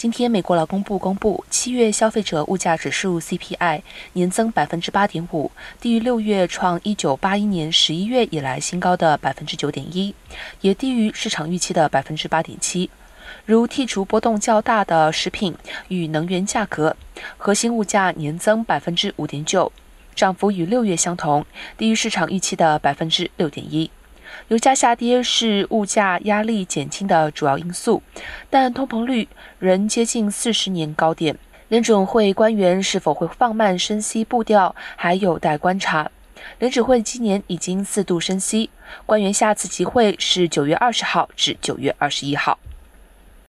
今天，美国劳工部公布七月消费者物价指数 CPI 年增百分之八点五，低于六月创一九八一年十一月以来新高的百分之九点一，也低于市场预期的百分之八点七。如剔除波动较大的食品与能源价格，核心物价年增百分之五点九，涨幅与六月相同，低于市场预期的百分之六点一。油价下跌是物价压力减轻的主要因素，但通膨率仍接近四十年高点。联准会官员是否会放慢升息步调，还有待观察。联准会今年已经四度升息，官员下次集会是九月二十号至九月二十一号。